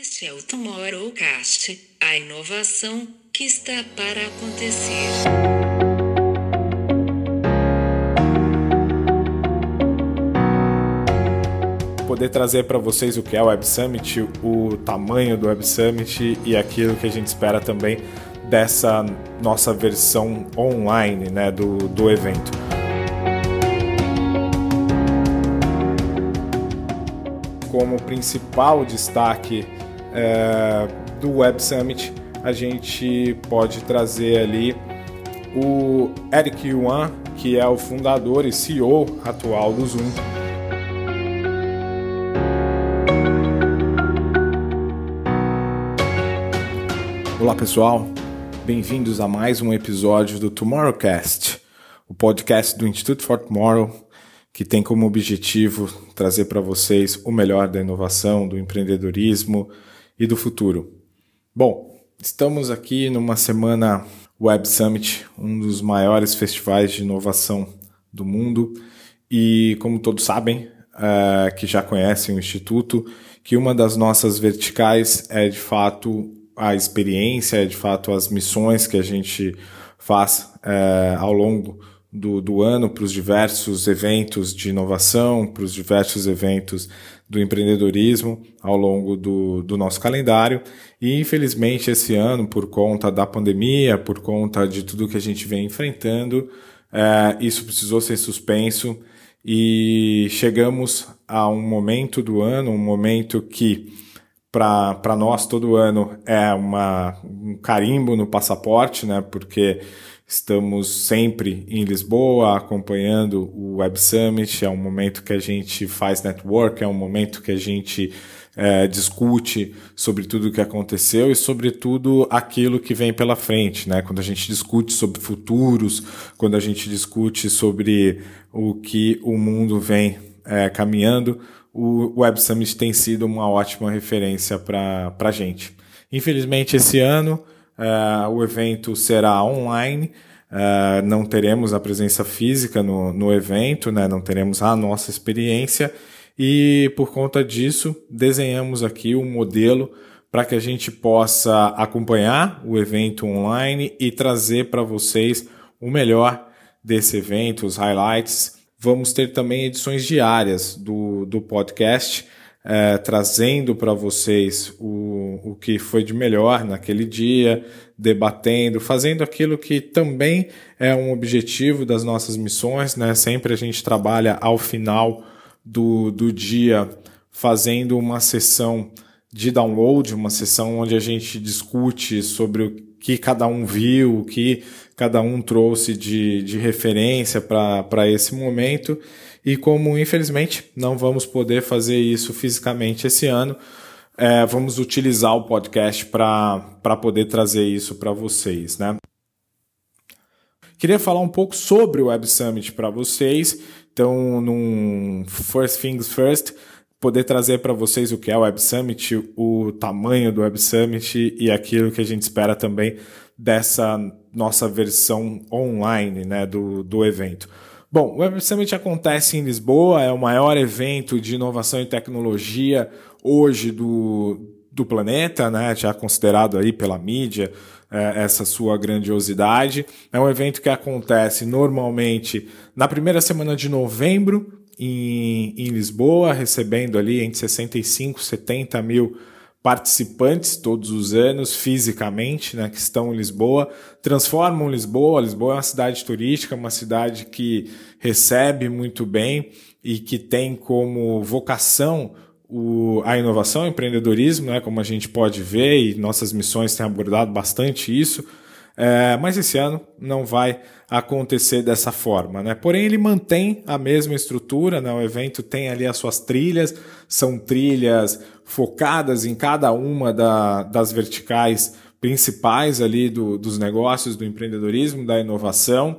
Este é o Tomorrowcast, a inovação que está para acontecer. Poder trazer para vocês o que é o Web Summit, o tamanho do Web Summit e aquilo que a gente espera também dessa nossa versão online né, do, do evento. Como principal destaque é, do Web Summit, a gente pode trazer ali o Eric Yuan, que é o fundador e CEO atual do Zoom. Olá pessoal, bem-vindos a mais um episódio do Tomorrowcast, o podcast do Instituto for Tomorrow, que tem como objetivo trazer para vocês o melhor da inovação, do empreendedorismo e do futuro. Bom, estamos aqui numa semana Web Summit, um dos maiores festivais de inovação do mundo, e como todos sabem, é, que já conhecem o Instituto, que uma das nossas verticais é de fato a experiência, é de fato as missões que a gente faz é, ao longo do, do ano para os diversos eventos de inovação, para os diversos eventos do empreendedorismo ao longo do, do nosso calendário. E infelizmente esse ano, por conta da pandemia, por conta de tudo que a gente vem enfrentando, é, isso precisou ser suspenso e chegamos a um momento do ano, um momento que para nós todo ano é uma, um carimbo no passaporte, né? Porque Estamos sempre em Lisboa acompanhando o Web Summit. É um momento que a gente faz network, é um momento que a gente é, discute sobre tudo o que aconteceu e sobre tudo aquilo que vem pela frente, né? Quando a gente discute sobre futuros, quando a gente discute sobre o que o mundo vem é, caminhando, o Web Summit tem sido uma ótima referência para a gente. Infelizmente, esse ano Uh, o evento será online, uh, não teremos a presença física no, no evento, né? não teremos a nossa experiência e por conta disso desenhamos aqui um modelo para que a gente possa acompanhar o evento online e trazer para vocês o melhor desse evento, os highlights. Vamos ter também edições diárias do, do podcast é, trazendo para vocês o, o que foi de melhor naquele dia, debatendo, fazendo aquilo que também é um objetivo das nossas missões, né? Sempre a gente trabalha ao final do, do dia fazendo uma sessão de download, uma sessão onde a gente discute sobre o que cada um viu, o que cada um trouxe de, de referência para esse momento e como infelizmente não vamos poder fazer isso fisicamente esse ano, é, vamos utilizar o podcast para poder trazer isso para vocês, né? Queria falar um pouco sobre o Web Summit para vocês. Então, num First Things First, poder trazer para vocês o que é o Web Summit, o tamanho do Web Summit e aquilo que a gente espera também dessa nossa versão online né, do, do evento. Bom, o Web Summit acontece em Lisboa, é o maior evento de inovação e tecnologia hoje do, do planeta, né? já considerado aí pela mídia é, essa sua grandiosidade. É um evento que acontece normalmente na primeira semana de novembro em, em Lisboa, recebendo ali entre 65 e 70 mil participantes todos os anos, fisicamente, né, que estão em Lisboa, transformam Lisboa. Lisboa é uma cidade turística, uma cidade que recebe muito bem e que tem como vocação o, a inovação, o empreendedorismo, né, como a gente pode ver, e nossas missões têm abordado bastante isso. É, mas esse ano não vai acontecer dessa forma, né? Porém, ele mantém a mesma estrutura, né? O evento tem ali as suas trilhas, são trilhas focadas em cada uma da, das verticais principais ali do, dos negócios, do empreendedorismo, da inovação,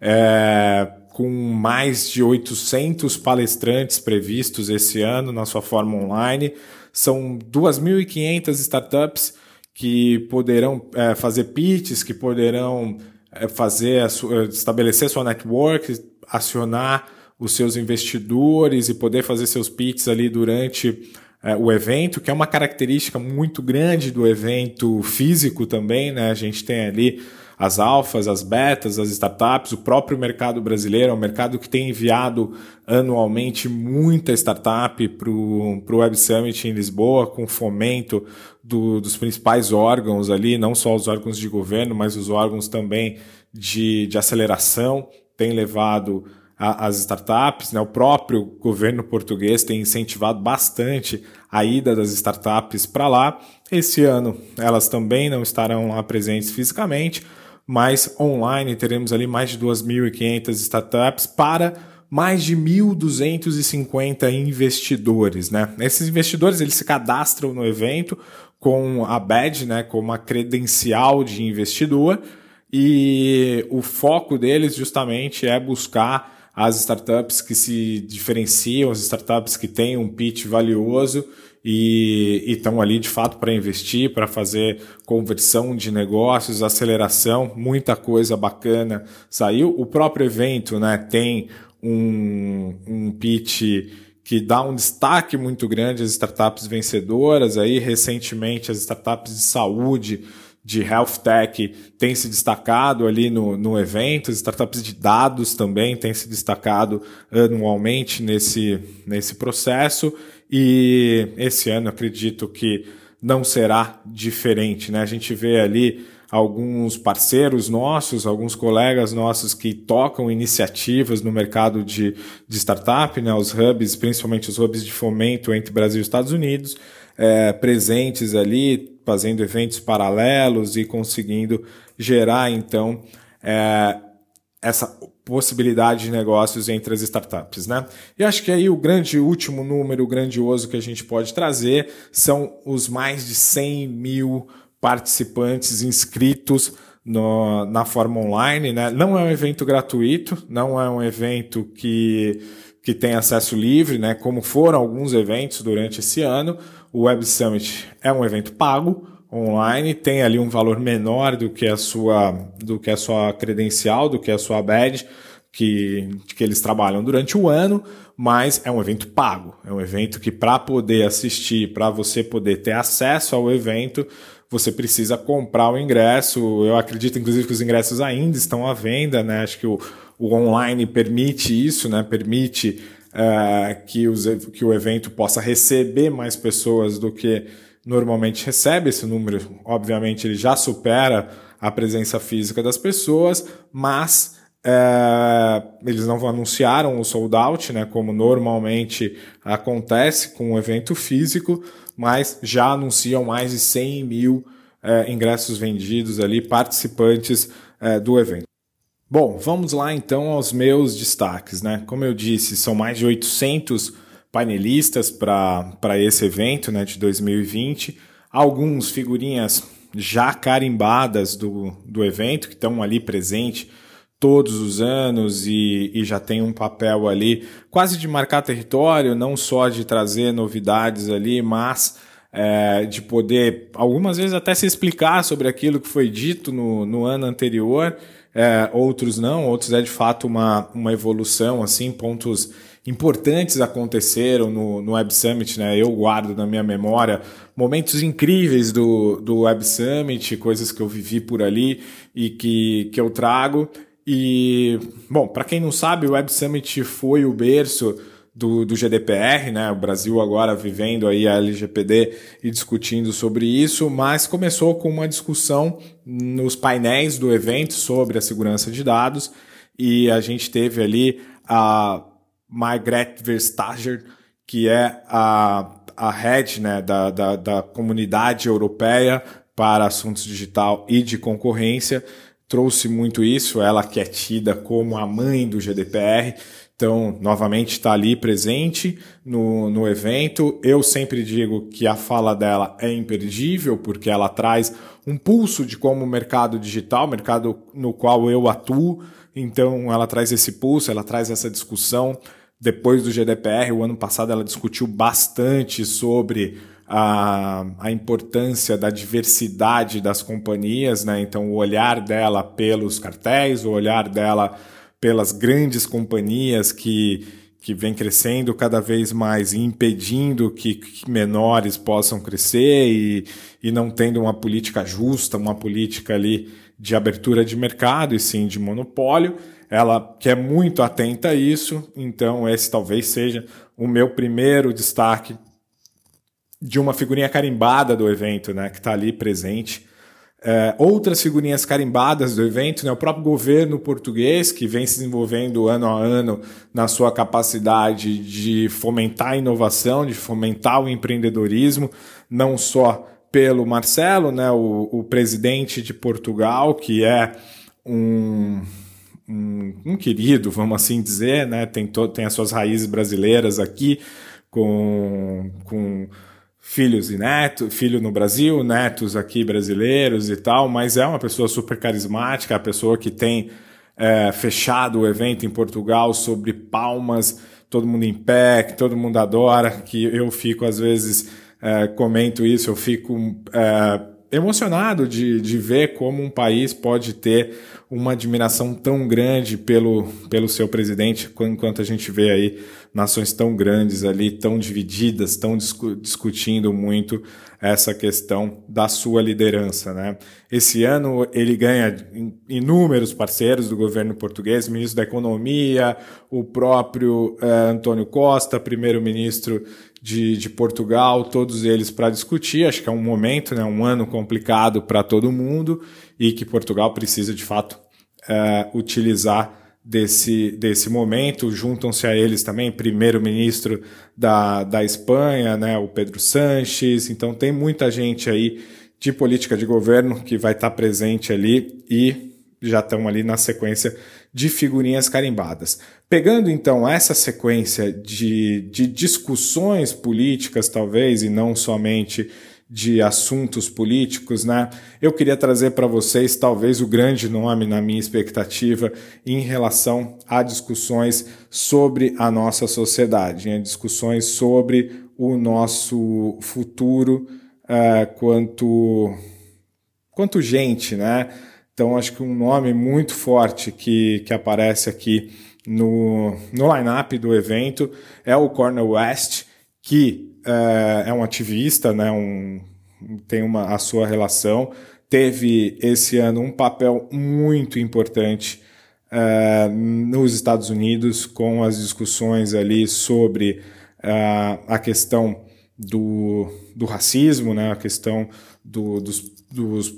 é, com mais de 800 palestrantes previstos esse ano na sua forma online. São 2.500 startups que poderão é, fazer pitches, que poderão é, fazer sua, estabelecer sua network, acionar os seus investidores e poder fazer seus pitches ali durante é, o evento, que é uma característica muito grande do evento físico também, né? A gente tem ali as alfas, as betas, as startups, o próprio mercado brasileiro, é um mercado que tem enviado anualmente muita startup para o Web Summit em Lisboa, com fomento do, dos principais órgãos ali, não só os órgãos de governo, mas os órgãos também de, de aceleração, tem levado as startups, né? o próprio governo português tem incentivado bastante a ida das startups para lá. Esse ano elas também não estarão lá presentes fisicamente, mas online teremos ali mais de 2.500 startups para mais de 1.250 investidores, né? Esses investidores eles se cadastram no evento com a badge, né, com uma credencial de investidor e o foco deles justamente é buscar as startups que se diferenciam, as startups que têm um pitch valioso e estão ali de fato para investir, para fazer conversão de negócios, aceleração, muita coisa bacana saiu. O próprio evento né, tem um, um pitch que dá um destaque muito grande às startups vencedoras. Aí, recentemente, as startups de saúde de health tech tem se destacado ali no, no evento, startups de dados também têm se destacado anualmente nesse, nesse processo e esse ano acredito que não será diferente, né? A gente vê ali alguns parceiros nossos, alguns colegas nossos que tocam iniciativas no mercado de, de startup, né? Os hubs, principalmente os hubs de fomento entre Brasil e Estados Unidos, é, presentes ali, fazendo eventos paralelos e conseguindo gerar, então, é, essa possibilidade de negócios entre as startups, né? E acho que aí o grande último número grandioso que a gente pode trazer são os mais de 100 mil participantes inscritos no, na forma online, né? Não é um evento gratuito, não é um evento que, que tem acesso livre, né? Como foram alguns eventos durante esse ano, o Web Summit é um evento pago online, tem ali um valor menor do que a sua, do que a sua credencial, do que a sua badge, que, que eles trabalham durante o ano, mas é um evento pago. É um evento que para poder assistir, para você poder ter acesso ao evento, você precisa comprar o ingresso. Eu acredito, inclusive, que os ingressos ainda estão à venda, né? Acho que o, o online permite isso, né? Permite uh, que, os, que o evento possa receber mais pessoas do que normalmente recebe. Esse número, obviamente, ele já supera a presença física das pessoas, mas é, eles não anunciaram o sold out, né, como normalmente acontece com um evento físico, mas já anunciam mais de 100 mil é, ingressos vendidos ali, participantes é, do evento. Bom, vamos lá então aos meus destaques. Né? Como eu disse, são mais de 800 painelistas para esse evento né, de 2020. Alguns figurinhas já carimbadas do, do evento, que estão ali presentes todos os anos e, e, já tem um papel ali quase de marcar território, não só de trazer novidades ali, mas é, de poder algumas vezes até se explicar sobre aquilo que foi dito no, no ano anterior é, outros não, outros é de fato uma, uma evolução, assim, pontos importantes aconteceram no, no Web Summit, né? Eu guardo na minha memória momentos incríveis do, do Web Summit, coisas que eu vivi por ali e que, que eu trago. E, bom, para quem não sabe, o Web Summit foi o berço do, do GDPR, né? O Brasil agora vivendo aí a LGPD e discutindo sobre isso, mas começou com uma discussão nos painéis do evento sobre a segurança de dados e a gente teve ali a Margrethe Verstager, que é a, a head né, da, da, da comunidade europeia para assuntos digital e de concorrência, trouxe muito isso, ela que é tida como a mãe do GDPR, então, novamente, está ali presente no, no evento. Eu sempre digo que a fala dela é imperdível, porque ela traz um pulso de como o mercado digital, mercado no qual eu atuo, então ela traz esse pulso, ela traz essa discussão. Depois do GDPR, o ano passado, ela discutiu bastante sobre a, a importância da diversidade das companhias, né? Então, o olhar dela pelos cartéis, o olhar dela pelas grandes companhias que, que vem crescendo cada vez mais e impedindo que, que menores possam crescer e, e não tendo uma política justa, uma política ali de abertura de mercado e sim de monopólio. Ela quer muito atenta a isso, então esse talvez seja o meu primeiro destaque de uma figurinha carimbada do evento, né, que está ali presente. É, outras figurinhas carimbadas do evento, né, o próprio governo português, que vem se desenvolvendo ano a ano na sua capacidade de fomentar a inovação, de fomentar o empreendedorismo, não só pelo Marcelo, né, o, o presidente de Portugal, que é um, um, um, querido, vamos assim dizer, né, tem, to, tem as suas raízes brasileiras aqui, com, com filhos e netos, filho no Brasil, netos aqui brasileiros e tal, mas é uma pessoa super carismática, a pessoa que tem é, fechado o evento em Portugal sobre palmas, todo mundo em pé, que todo mundo adora, que eu fico às vezes é, comento isso, eu fico é, emocionado de, de ver como um país pode ter uma admiração tão grande pelo, pelo seu presidente, enquanto a gente vê aí nações tão grandes ali, tão divididas, tão discu discutindo muito essa questão da sua liderança. Né? Esse ano ele ganha inúmeros parceiros do governo português, ministro da Economia, o próprio eh, Antônio Costa, primeiro-ministro de, de Portugal, todos eles para discutir. Acho que é um momento, né, um ano complicado para todo mundo e que Portugal precisa de fato eh, utilizar desse, desse momento. Juntam-se a eles também primeiro-ministro da, da Espanha, né, o Pedro Sanches. Então tem muita gente aí de política de governo que vai estar presente ali e já estão ali na sequência de figurinhas carimbadas. Pegando então essa sequência de, de discussões políticas, talvez, e não somente de assuntos políticos, né? Eu queria trazer para vocês talvez o grande nome na minha expectativa em relação a discussões sobre a nossa sociedade, né? discussões sobre o nosso futuro uh, quanto quanto gente, né? Então acho que um nome muito forte que, que aparece aqui no, no line-up do evento é o Cornel West, que é, é um ativista, né, um, tem uma, a sua relação, teve esse ano um papel muito importante é, nos Estados Unidos com as discussões ali sobre é, a questão do, do racismo, né, a questão do, dos, dos,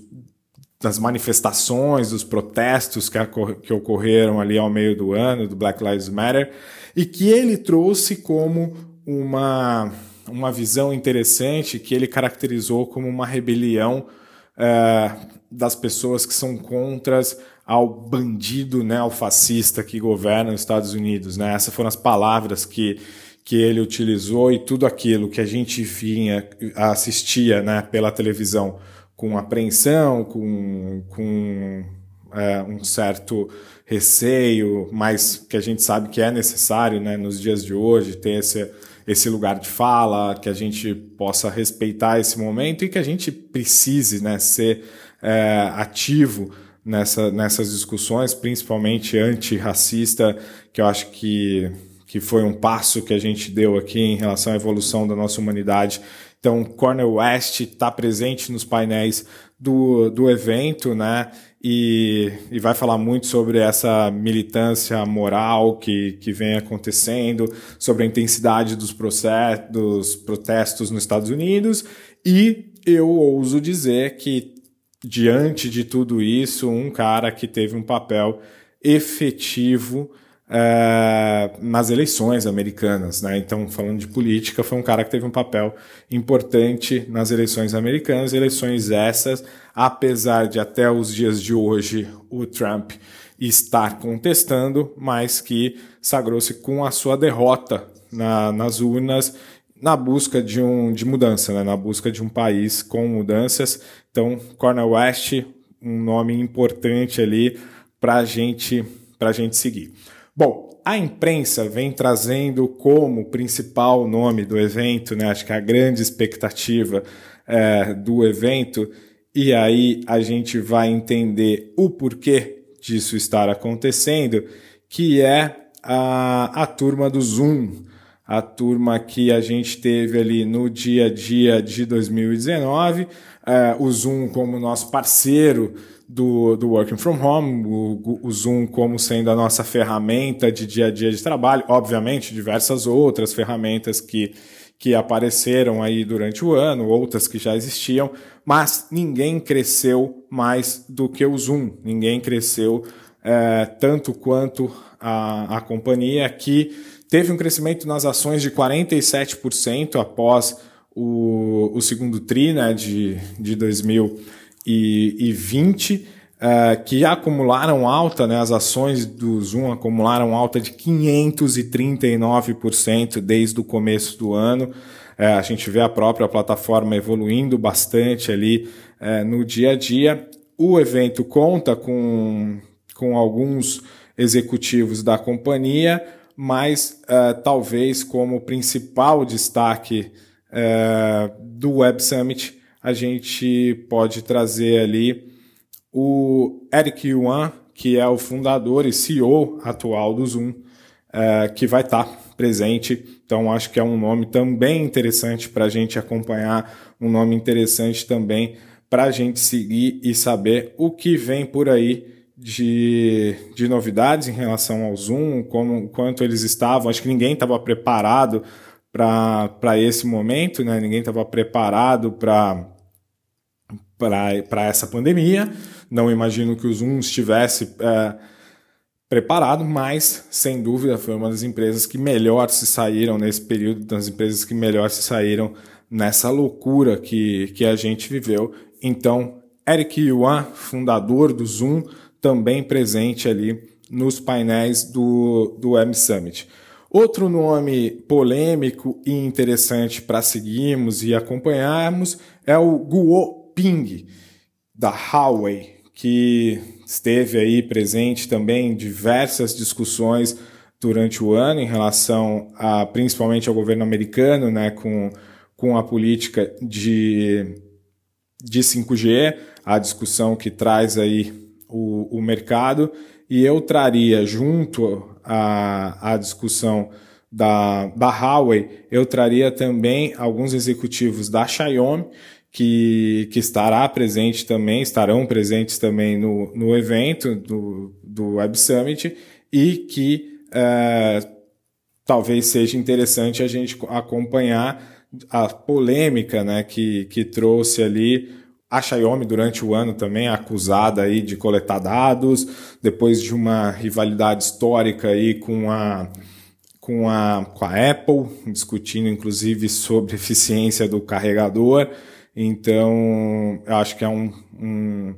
das manifestações, dos protestos que, que ocorreram ali ao meio do ano, do Black Lives Matter, e que ele trouxe como uma uma visão interessante que ele caracterizou como uma rebelião é, das pessoas que são contras ao bandido neofascista que governa os Estados Unidos. Né? Essas foram as palavras que, que ele utilizou e tudo aquilo que a gente vinha, assistia né, pela televisão com apreensão, com, com é, um certo receio, mas que a gente sabe que é necessário né, nos dias de hoje ter esse esse lugar de fala, que a gente possa respeitar esse momento e que a gente precise né, ser é, ativo nessa, nessas discussões, principalmente antirracista, que eu acho que, que foi um passo que a gente deu aqui em relação à evolução da nossa humanidade. Então, Cornel West está presente nos painéis do, do evento, né? e, e, vai falar muito sobre essa militância moral que, que vem acontecendo, sobre a intensidade dos, processos, dos protestos nos Estados Unidos, e eu ouso dizer que, diante de tudo isso, um cara que teve um papel efetivo é, nas eleições americanas. Né? Então, falando de política, foi um cara que teve um papel importante nas eleições americanas, eleições essas, apesar de até os dias de hoje o Trump estar contestando, mas que sagrou-se com a sua derrota na, nas urnas na busca de, um, de mudança, né? na busca de um país com mudanças. Então, Cornel West, um nome importante ali para gente, a gente seguir. Bom, a imprensa vem trazendo como principal nome do evento, né? Acho que a grande expectativa é, do evento, e aí a gente vai entender o porquê disso estar acontecendo, que é a, a turma do Zoom, a turma que a gente teve ali no dia a dia de 2019, é, o Zoom como nosso parceiro do, do Working From Home, o, o, Zoom como sendo a nossa ferramenta de dia a dia de trabalho, obviamente diversas outras ferramentas que, que apareceram aí durante o ano, outras que já existiam, mas ninguém cresceu mais do que o Zoom, ninguém cresceu é, tanto quanto a, a companhia que teve um crescimento nas ações de 47% após o, o segundo TRI né, de, de 2020, uh, que acumularam alta, né, as ações do Zoom acumularam alta de 539% desde o começo do ano. Uh, a gente vê a própria plataforma evoluindo bastante ali uh, no dia a dia. O evento conta com, com alguns executivos da companhia, mas talvez como principal destaque do Web Summit, a gente pode trazer ali o Eric Yuan, que é o fundador e CEO atual do Zoom, uh, que vai estar tá presente. Então, acho que é um nome também interessante para a gente acompanhar, um nome interessante também para a gente seguir e saber o que vem por aí de, de novidades em relação ao Zoom, como quanto eles estavam. Acho que ninguém estava preparado para esse momento, né? ninguém estava preparado para essa pandemia. Não imagino que o Zoom estivesse é, preparado, mas sem dúvida foi uma das empresas que melhor se saíram nesse período, das empresas que melhor se saíram nessa loucura que, que a gente viveu. Então, Eric Yuan, fundador do Zoom, também presente ali nos painéis do, do M Summit. Outro nome polêmico e interessante para seguirmos e acompanharmos é o Guo Ping, da Huawei, que esteve aí presente também em diversas discussões durante o ano em relação a principalmente ao governo americano, né, com, com a política de, de 5G, a discussão que traz aí o, o mercado. E eu traria junto à, à discussão da, da Huawei, eu traria também alguns executivos da Xiaomi, que, que estará presente também, estarão presentes também no, no evento do, do Web Summit e que é, talvez seja interessante a gente acompanhar a polêmica né, que, que trouxe ali a Xiaomi durante o ano também acusada aí de coletar dados, depois de uma rivalidade histórica aí com a com a, com a Apple, discutindo inclusive sobre eficiência do carregador. Então, eu acho que é um, um,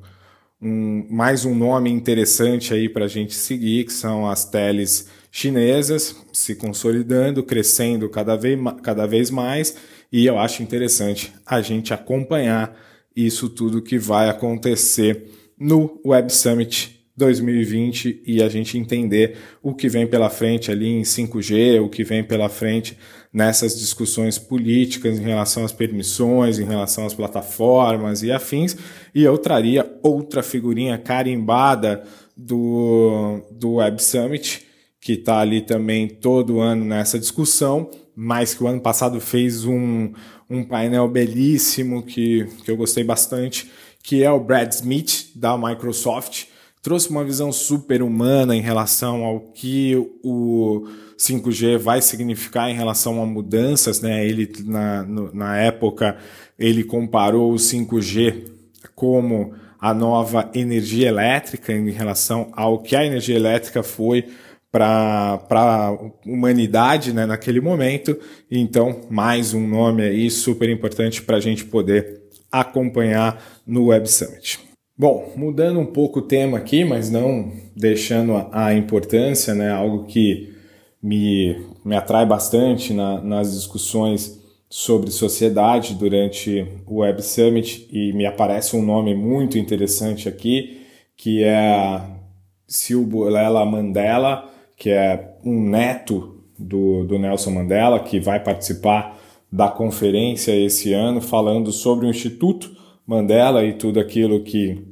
um mais um nome interessante aí para a gente seguir, que são as teles chinesas se consolidando, crescendo cada vez, cada vez mais, e eu acho interessante a gente acompanhar isso tudo que vai acontecer no Web Summit 2020 e a gente entender o que vem pela frente ali em 5G, o que vem pela frente nessas discussões políticas em relação às permissões, em relação às plataformas e afins. E eu traria outra figurinha carimbada do, do Web Summit, que está ali também todo ano nessa discussão, mas que o ano passado fez um, um painel belíssimo que, que eu gostei bastante, que é o Brad Smith, da Microsoft. Trouxe uma visão super humana em relação ao que o 5G vai significar em relação a mudanças. Né? Ele, na, no, na época, ele comparou o 5G como a nova energia elétrica em relação ao que a energia elétrica foi para a humanidade né, naquele momento. Então, mais um nome aí super importante para a gente poder acompanhar no Web Summit. Bom, mudando um pouco o tema aqui, mas não deixando a, a importância, né, algo que me, me atrai bastante na, nas discussões sobre sociedade durante o Web Summit e me aparece um nome muito interessante aqui, que é a Silbulela Mandela, que é um neto do, do Nelson Mandela, que vai participar da conferência esse ano, falando sobre o Instituto Mandela e tudo aquilo que,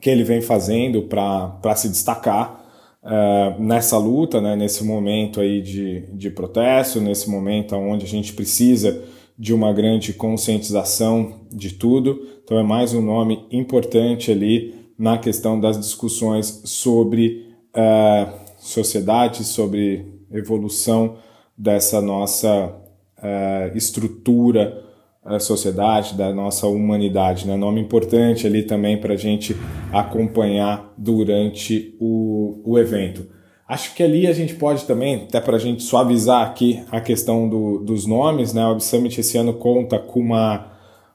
que ele vem fazendo para se destacar uh, nessa luta, né, nesse momento aí de, de protesto, nesse momento onde a gente precisa de uma grande conscientização de tudo. Então é mais um nome importante ali na questão das discussões sobre uh, sociedade, sobre evolução dessa nossa uh, estrutura uh, sociedade, da nossa humanidade. Né? Nome importante ali também para a gente acompanhar durante o, o evento. Acho que ali a gente pode também, até para a gente suavizar aqui a questão do, dos nomes, né? o Web Summit esse ano conta com uma,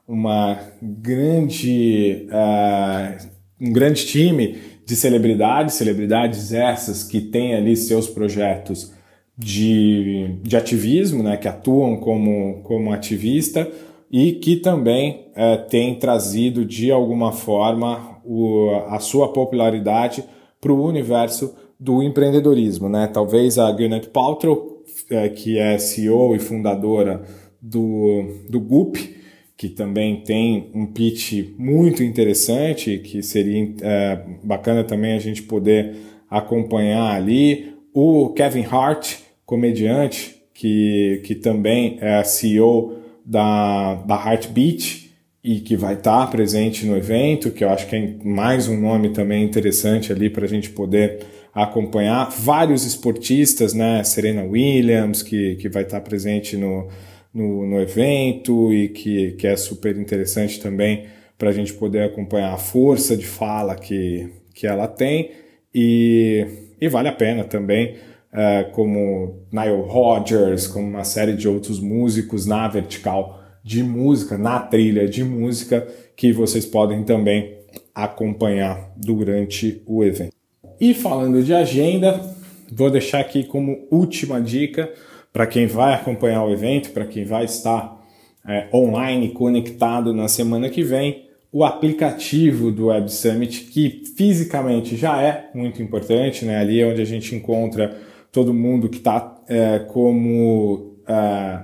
uma grande, uh, um grande time de celebridades, celebridades essas que têm ali seus projetos de, de ativismo, né? que atuam como, como ativista e que também uh, têm trazido de alguma forma o, a sua popularidade para o universo do empreendedorismo, né? Talvez a Gwyneth Paltrow, é, que é CEO e fundadora do, do Goop, que também tem um pitch muito interessante, que seria é, bacana também a gente poder acompanhar ali. O Kevin Hart, comediante, que, que também é CEO da, da Heartbeat e que vai estar presente no evento, que eu acho que é mais um nome também interessante ali para a gente poder acompanhar vários esportistas, né? Serena Williams, que, que vai estar presente no, no, no evento e que, que é super interessante também para a gente poder acompanhar a força de fala que, que ela tem e, e vale a pena também, uh, como Nile Rodgers, como uma série de outros músicos na vertical de música, na trilha de música, que vocês podem também acompanhar durante o evento. E falando de agenda, vou deixar aqui como última dica para quem vai acompanhar o evento, para quem vai estar é, online conectado na semana que vem, o aplicativo do Web Summit, que fisicamente já é muito importante, né? ali é onde a gente encontra todo mundo que está é, como é,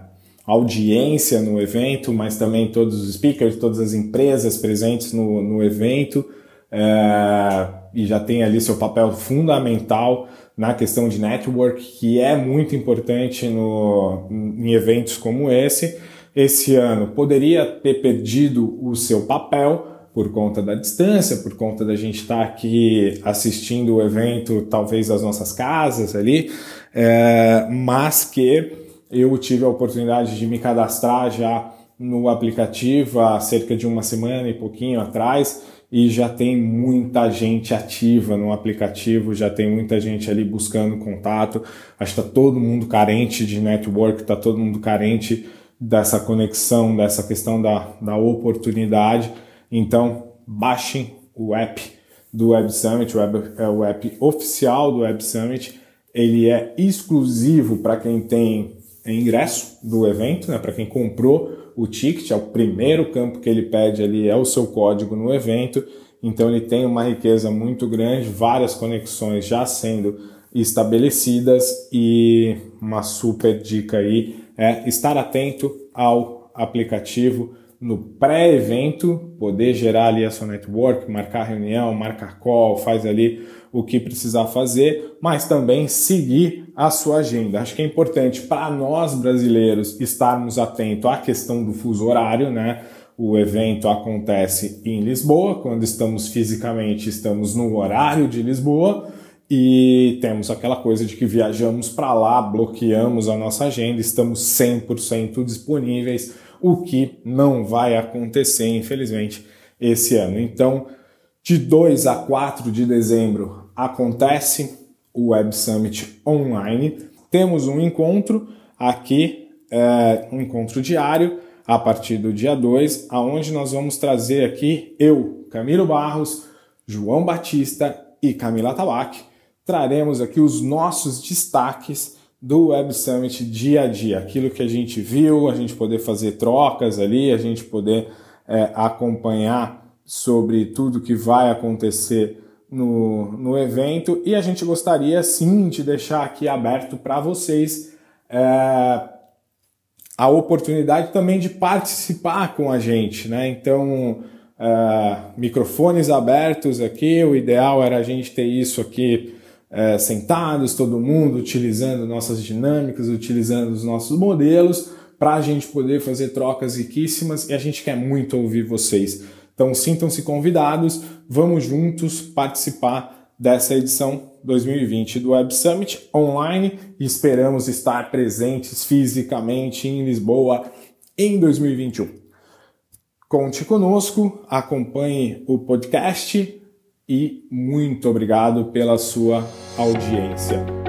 audiência no evento, mas também todos os speakers, todas as empresas presentes no, no evento. É, e já tem ali seu papel fundamental na questão de network, que é muito importante no, em eventos como esse. Esse ano poderia ter perdido o seu papel por conta da distância, por conta da gente estar aqui assistindo o evento, talvez das nossas casas ali, é, mas que eu tive a oportunidade de me cadastrar já no aplicativo há cerca de uma semana e pouquinho atrás e já tem muita gente ativa no aplicativo, já tem muita gente ali buscando contato. Acho que está todo mundo carente de network, está todo mundo carente dessa conexão, dessa questão da, da oportunidade. Então, baixem o app do Web Summit, o web, é o app oficial do Web Summit. Ele é exclusivo para quem tem ingresso do evento, né, para quem comprou o ticket, é o primeiro campo que ele pede ali, é o seu código no evento. Então ele tem uma riqueza muito grande, várias conexões já sendo estabelecidas e uma super dica aí é estar atento ao aplicativo no pré-evento, poder gerar ali a sua network, marcar reunião, marcar call, faz ali o que precisar fazer, mas também seguir a sua agenda. Acho que é importante para nós brasileiros estarmos atentos à questão do fuso horário, né? O evento acontece em Lisboa, quando estamos fisicamente, estamos no horário de Lisboa e temos aquela coisa de que viajamos para lá, bloqueamos a nossa agenda, estamos 100% disponíveis, o que não vai acontecer, infelizmente, esse ano. Então, de 2 a 4 de dezembro acontece o Web Summit online. Temos um encontro aqui, é, um encontro diário, a partir do dia 2, aonde nós vamos trazer aqui eu, Camilo Barros, João Batista e Camila Tabak. Traremos aqui os nossos destaques do Web Summit dia a dia, aquilo que a gente viu, a gente poder fazer trocas ali, a gente poder é, acompanhar sobre tudo que vai acontecer no, no evento e a gente gostaria sim de deixar aqui aberto para vocês é, a oportunidade também de participar com a gente, né? Então, é, microfones abertos aqui, o ideal era a gente ter isso aqui é, sentados, todo mundo utilizando nossas dinâmicas, utilizando os nossos modelos, para a gente poder fazer trocas riquíssimas e a gente quer muito ouvir vocês. Então sintam-se convidados, vamos juntos participar dessa edição 2020 do Web Summit online e esperamos estar presentes fisicamente em Lisboa em 2021. Conte conosco, acompanhe o podcast e muito obrigado pela sua audiência.